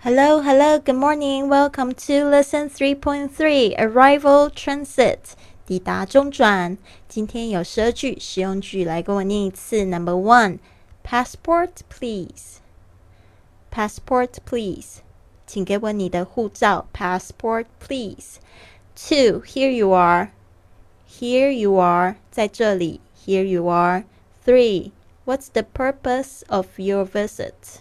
Hello, hello, good morning. Welcome to lesson three point three. Arrival transit. 抵达中转。今天有十二句实用句，来跟我念一次。Number one, passport, please. Passport, please. 请给我你的护照。Passport, please. Two, here you are. Here you are. 在这里。Here you are. Three, what's the purpose of your visit?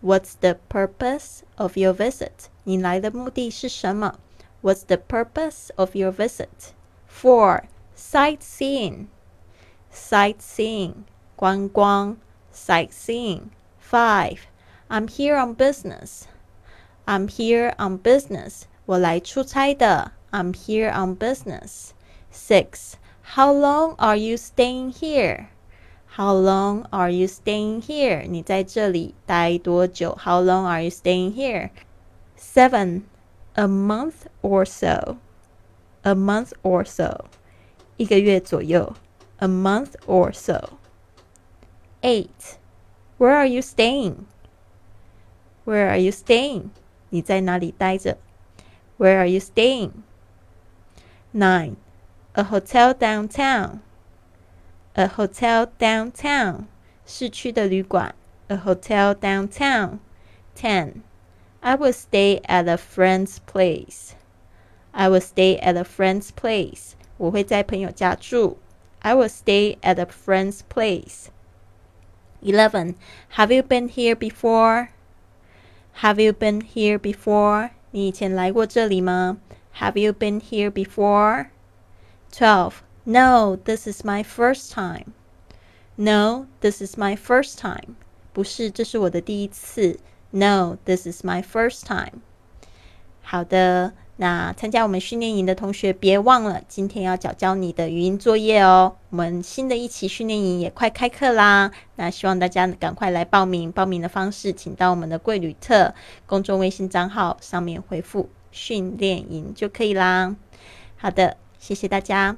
What's the purpose of your visit? 你来的目的是什么？What's the purpose of your visit? Four, sightseeing. Sightseeing, 观光 sightseeing. Five, I'm here on business. I'm here on business. 我来出差的。I'm here on business. Six, how long are you staying here? How long are you staying here? 你在这里待多久？How long are you staying here? Seven, a month or so. A month or so. 一个月左右。A month or so. Eight, where are you staying? Where are you staying? 你在哪里待着？Where are you staying? Nine, a hotel downtown a hotel downtown，市区的旅馆，a hotel downtown. Ten, I will stay at a friend's place. I will stay at a friend's place. 我会在朋友家住。I will stay at a friend's place. Eleven, Have you been here before? Have you been here before? 你以前来过这里吗？Have you been here before? Twelve. No, this is my first time. No, this is my first time. 不是，这是我的第一次。No, this is my first time. 好的，那参加我们训练营的同学，别忘了今天要交交你的语音作业哦。我们新的一期训练营也快开课啦，那希望大家赶快来报名。报名的方式，请到我们的贵旅特公众微信账号上面回复“训练营”就可以啦。好的。谢谢大家